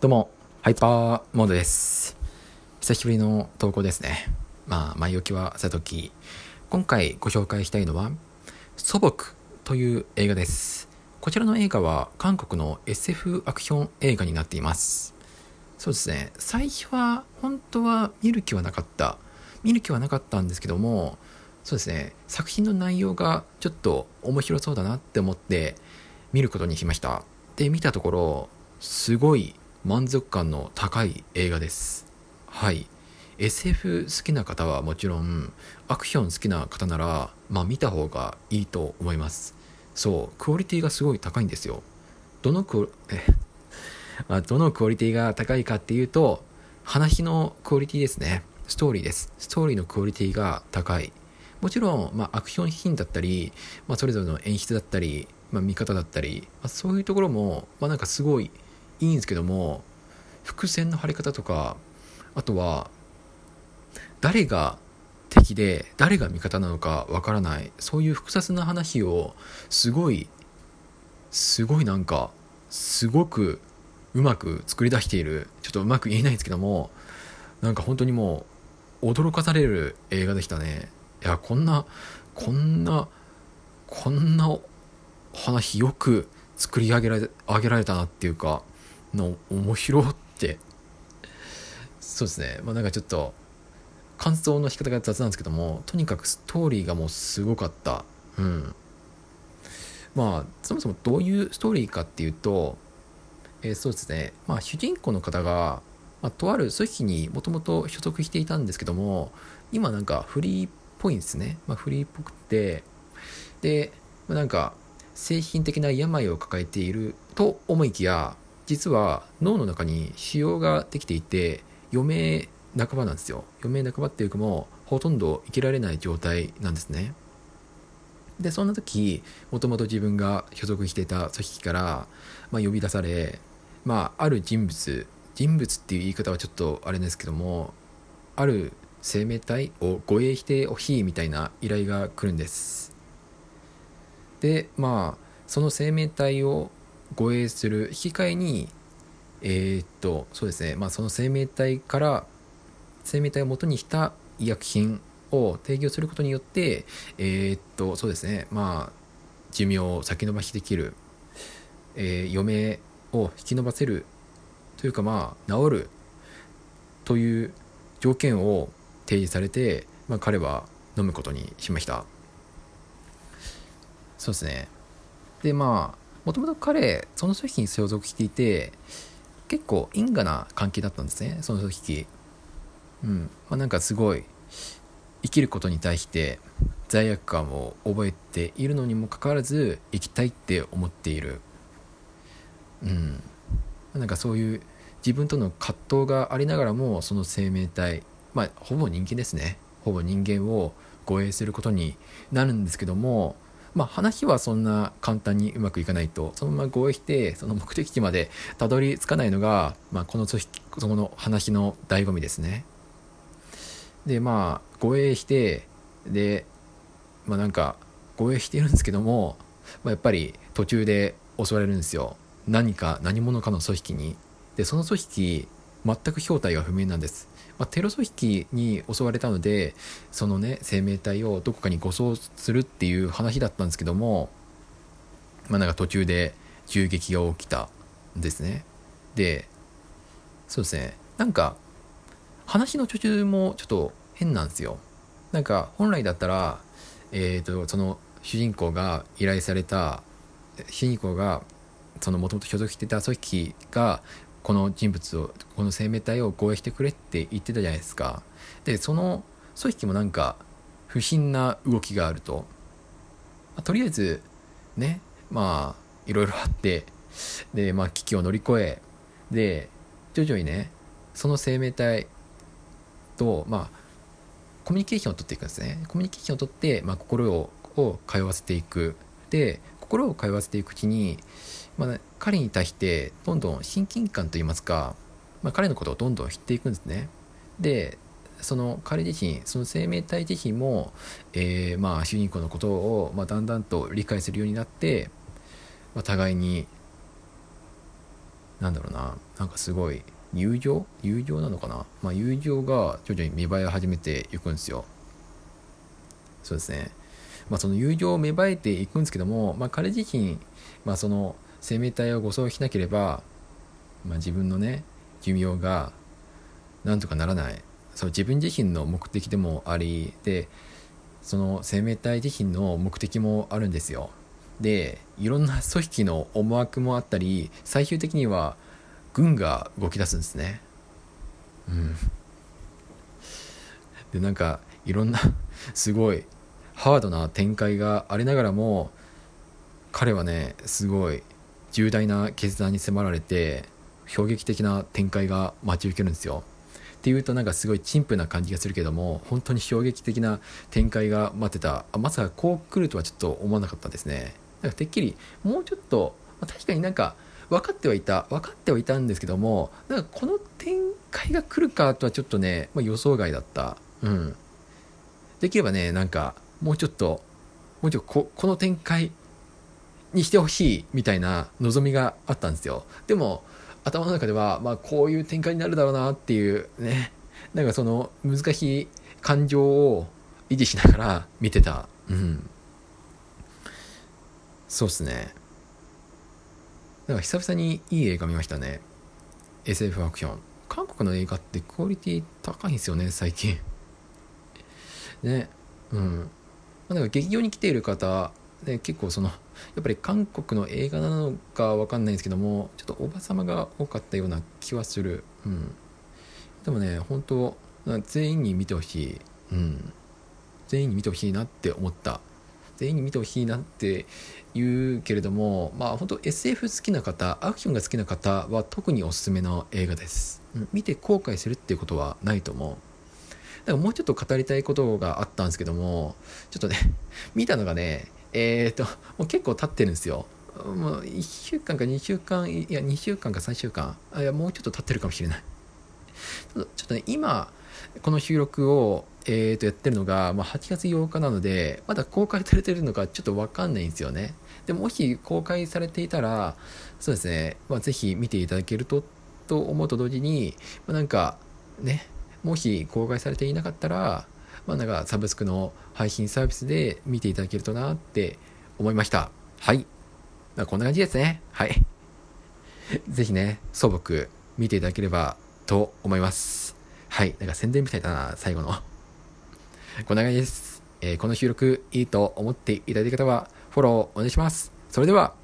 どうも、ハイパーモードです。久しぶりの投稿ですね。まあ、前置きはさとき、今回ご紹介したいのは、素朴という映画です。こちらの映画は韓国の SF アクション映画になっています。そうですね、最初は本当は見る気はなかった。見る気はなかったんですけども、そうですね、作品の内容がちょっと面白そうだなって思って見ることにしました。で、見たところ、すごい満足感の高い映画です。はい。SF 好きな方はもちろん、アクション好きな方なら、まあ見た方がいいと思います。そう、クオリティがすごい高いんですよ。どのクオ、え、どのクオリティが高いかっていうと、話のクオリティですね。ストーリーです。ストーリーのクオリティが高い。もちろん、まあ、アクションシーンだったり、まあ、それぞれの演出だったり、まあ、見方だったり、まあ、そういうところも、まあ、なんかすごいいいんですけども伏線の張り方とかあとは誰が敵で誰が味方なのかわからないそういう複雑な話をすごいすごいなんかすごくうまく作り出しているちょっとうまく言えないんですけどもなんか本当にもう驚かされる映画でしたね。いやこんなこんなこんな話よく作り上げられ上げられたなっていうかの面白って。そうですね。まあなんかちょっと感想の仕方が雑なんですけどもとにかくストーリーがもうすごかった。うん。まあそもそもどういうストーリーかっていうと、えーそうですね。まあ主人公の方が、まあ、とある組織にもともと所属していたんですけども今なんかフリーっぽいんですね、まあ、フリーっぽくて。で、まなんか精神的な病を抱えていると思いきや実は脳の中に腫瘍ができていて余命半ばなんですよ。余命半ばっていうかもうほとんど生きられない状態なんですね。でそんな時もともと自分が所属していた組織から、まあ、呼び出され、まあ、ある人物人物っていう言い方はちょっとあれですけどもある生命体を護衛してほしいみたいな依頼が来るんです。でまあその生命体を護衛する引き換えにえーっとそうですね。まあその生命体から生命体を元にした医薬品を提供することによってえーっとそうですね。まあ寿命を先延ばしできる、えー余命を引き延ばせるというかまあ治るという条件を提示されて、まあ、彼は飲むことにしました。そうですね。でまあもともと彼その組織に所属していて結構因果な関係だったんですねその組織うん。まあなんかすごい生きることに対して罪悪感を覚えているのにもかかわらず生きたいって思っている。うん。なんかそういう自分との葛藤がありながらもその生命体まあほぼ人間ですね。ほぼ人間を護衛することになるんですけどもまあ話はそんな簡単にうまくいかないと。そのまま護衛してその目的地までたどり着かないのが、まあ、この組織その話の醍醐味ですね。でまあ護衛してでまあなんか護衛してるんですけども、まあ、やっぱり途中で襲われるんですよ。何か何者かの組織に。でその組織全く正体が不明なんです、まあ、テロ組織に襲われたのでそのね生命体をどこかに護送するっていう話だったんですけどもまあなんか途中で銃撃が起きたんですね。でそうですね。なんか話の途中もちょっと変なんですよ。なんか本来だったらえー、とその主人公が依頼された主人公がそのもともと所属していた組織がこの人物をこの生命体を護衛してくれって言ってたじゃないですか。でその組織もなんか不審な動きがあると、まあとりあえずねまあいろいろあってでまあ危機を乗り越えで徐々にねその生命体とまあコミュニケーションを取っていくんですね。コミュニケーションを取って、まあ、心をを通わせていく。で心を通わせていくうちに、まあ、彼に対してどんどん親近感といいますか、まあ、彼のことをどんどん知っていくんですね。でその彼自身その生命体自身も、えーまあ、主人公のことを、まあ、だんだんと理解するようになって、まあ、互いになんだろうななんかすごい友情？友情なのかな？まあ友情が徐々に芽生え始めていくんですよ。そうですね。まあその友情を芽生えていくんですけども、まあ、彼自身、まあ、その生命体を護送しなければ、まあ、自分のね寿命がなんとかならない。そう自分自身の目的でもありでその生命体自身の目的もあるんですよ。でいろんな組織の思惑もあったり最終的には軍が動き出すんですね。うん。でなんかいろんなすごいハードな展開がありながらも彼はねすごい重大な決断に迫られて衝撃的な展開が待ち受けるんですよ。っていうとなんかすごい陳腐な感じがするけども本当に衝撃的な展開が待ってた。あまさかこう来るとはちょっと思わなかったですね。なんかてっきりもうちょっと、まあ、確かになんか分かってはいた分かってはいたんですけどもなんかこの展開が来るかとはちょっとね、まあ、予想外だった。うん。できればねなんかもうちょっともうちょっとここの展開にしてほしいみたいな望みがあったんですよ。でも頭の中では、まあ、こういう展開になるだろうなっていうね。なんかその難しい感情を維持しながら見てた。うん。そうっすね。なんか久々にいい映画見ましたね。SF アクション。韓国の映画ってクオリティ高いんですよね最近。ね。うん、なんか劇場に来ている方で結構そのやっぱり韓国の映画なのかわかんないんですけどもちょっとおばさまが多かったような気はする。うん。でもね本当全員に見てほしい。うん。全員に見てほしいなって思った。全員に見てほしいなって言うけれどもまあ本当 SF 好きな方アクションが好きな方は特におすすめの映画です、うん、見て後悔するっていうことはないと思う。だからもうちょっと語りたいことがあったんですけどもちょっとね見たのがねえっ、ー、ともう結構経ってるんですよ。もう1週間か2週間いや2週間か3週間。いやもうちょっと経ってるかもしれない。ちょっとね今この収録を、えー、とやってるのが、まあ、8月8日なのでまだ公開されてるのかちょっと分かんないんですよね。でもし公開されていたらそうですね、まあ、ぜひ見ていただけるとと思うと同時に、まあ、なんかねもし公開されていなかったら、まあ、なんかサブスクの配信サービスで見ていただけるとなって思いました。はい。まあ、こんな感じですね。はい。ぜひね、素朴見ていただければと思います。はい。なんか宣伝みたいだな、最後の。こんな感じです。えー、この収録いいと思っていただいた方は、フォローお願いします。それでは、